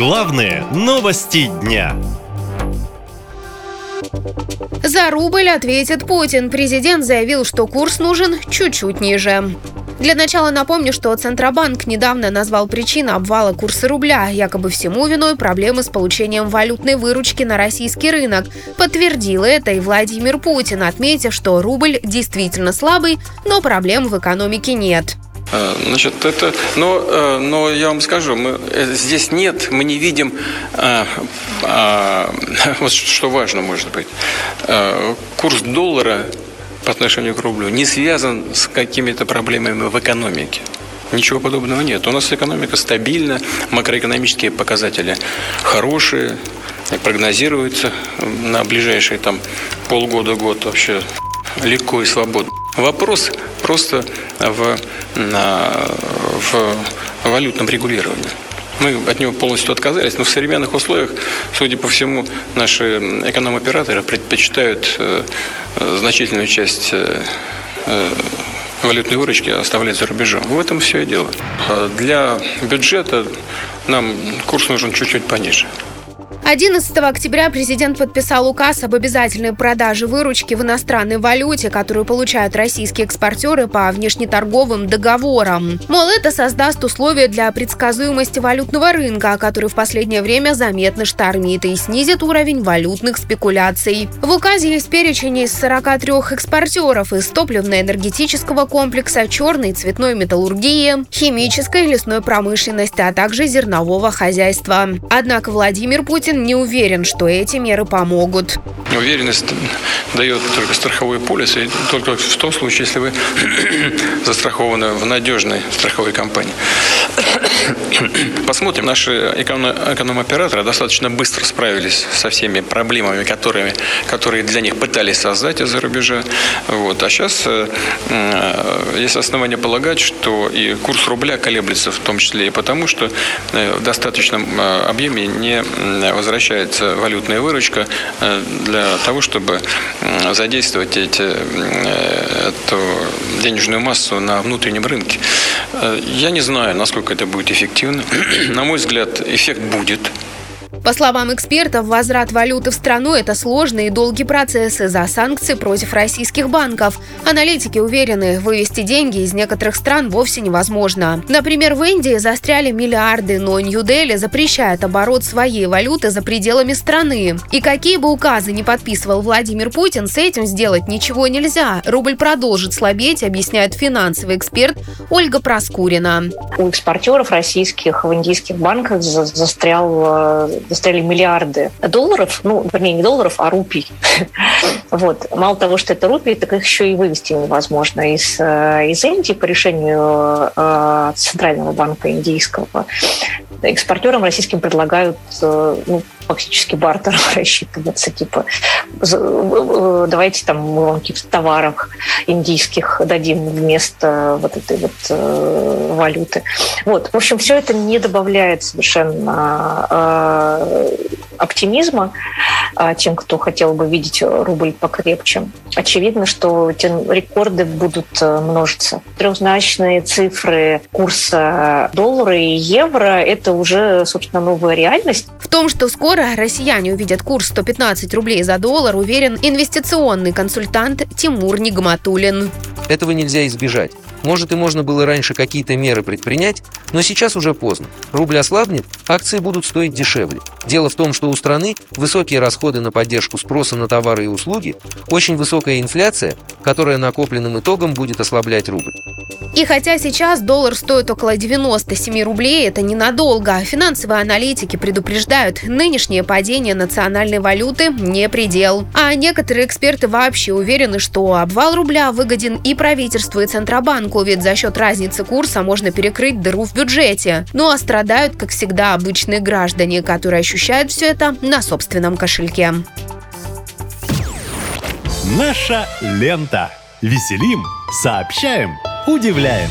Главные новости дня. За рубль ответит Путин. Президент заявил, что курс нужен чуть-чуть ниже. Для начала напомню, что Центробанк недавно назвал причину обвала курса рубля. Якобы всему виной проблемы с получением валютной выручки на российский рынок. Подтвердил это и Владимир Путин, отметив, что рубль действительно слабый, но проблем в экономике нет. А, значит, это, но, э, но я вам скажу, мы, э, здесь нет, мы не видим, а, а, вот что важно, может быть, курс доллара по отношению к рублю не связан с какими-то проблемами в экономике. Ничего подобного нет. У нас экономика стабильна, макроэкономические показатели хорошие, прогнозируются на ближайшие там полгода-год вообще легко и свободно. Вопрос просто в, в валютном регулировании. Мы от него полностью отказались, но в современных условиях, судя по всему, наши эконом-операторы предпочитают э, значительную часть э, э, валютной выручки оставлять за рубежом. В этом все и дело. Для бюджета нам курс нужен чуть-чуть пониже. 11 октября президент подписал указ об обязательной продаже выручки в иностранной валюте, которую получают российские экспортеры по внешнеторговым договорам. Мол, это создаст условия для предсказуемости валютного рынка, который в последнее время заметно штормит и снизит уровень валютных спекуляций. В указе есть перечень из 43 экспортеров из топливно-энергетического комплекса, черной цветной металлургии, химической лесной промышленности, а также зернового хозяйства. Однако Владимир Путин не уверен, что эти меры помогут. Уверенность дает только страховой полис, и только в том случае, если вы застрахованы в надежной страховой компании. Посмотрим. Наши эконом-операторы достаточно быстро справились со всеми проблемами, которыми, которые для них пытались создать из-за рубежа. Вот. А сейчас э, есть основания полагать, что и курс рубля колеблется в том числе и потому, что э, в достаточном э, объеме не возвращается валютная выручка э, для того, чтобы задействовать эти, э, эту денежную массу на внутреннем рынке. Э, я не знаю, насколько это будет эффективно. На мой взгляд, эффект будет. По словам экспертов, возврат валюты в страну – это сложный и долгий процесс из-за санкций против российских банков. Аналитики уверены, вывести деньги из некоторых стран вовсе невозможно. Например, в Индии застряли миллиарды, но Нью-Дели запрещает оборот своей валюты за пределами страны. И какие бы указы не подписывал Владимир Путин, с этим сделать ничего нельзя. Рубль продолжит слабеть, объясняет финансовый эксперт Ольга Проскурина. У экспортеров российских в индийских банках застрял застряли миллиарды долларов, ну, вернее, не долларов, а рупий. вот. Мало того, что это рупии, так их еще и вывести невозможно из, э, из Индии по решению э, Центрального банка индийского. Экспортерам российским предлагают э, ну, фактически бартером рассчитываться, типа давайте там мы вам каких-то товаров индийских дадим вместо вот этой вот э, валюты. Вот, в общем, все это не добавляет совершенно э, оптимизма э, тем, кто хотел бы видеть рубль покрепче. Очевидно, что эти рекорды будут э, множиться. Трехзначные цифры курса доллара и евро – это уже, собственно, новая реальность. В том, что скоро Скоро россияне увидят курс 115 рублей за доллар, уверен инвестиционный консультант Тимур Нигматулин. Этого нельзя избежать. Может и можно было раньше какие-то меры предпринять, но сейчас уже поздно. Рубль ослабнет, акции будут стоить дешевле. Дело в том, что у страны высокие расходы на поддержку спроса на товары и услуги, очень высокая инфляция, которая накопленным итогом будет ослаблять рубль. И хотя сейчас доллар стоит около 97 рублей, это ненадолго. Финансовые аналитики предупреждают, нынешнее падение национальной валюты не предел. А некоторые эксперты вообще уверены, что обвал рубля выгоден и правительству, и Центробанку, ведь за счет разницы курса можно перекрыть дыру в бюджете. Ну а страдают, как всегда, обычные граждане, которые ощущают все это на собственном кошельке. Наша лента. Веселим, сообщаем, удивляем.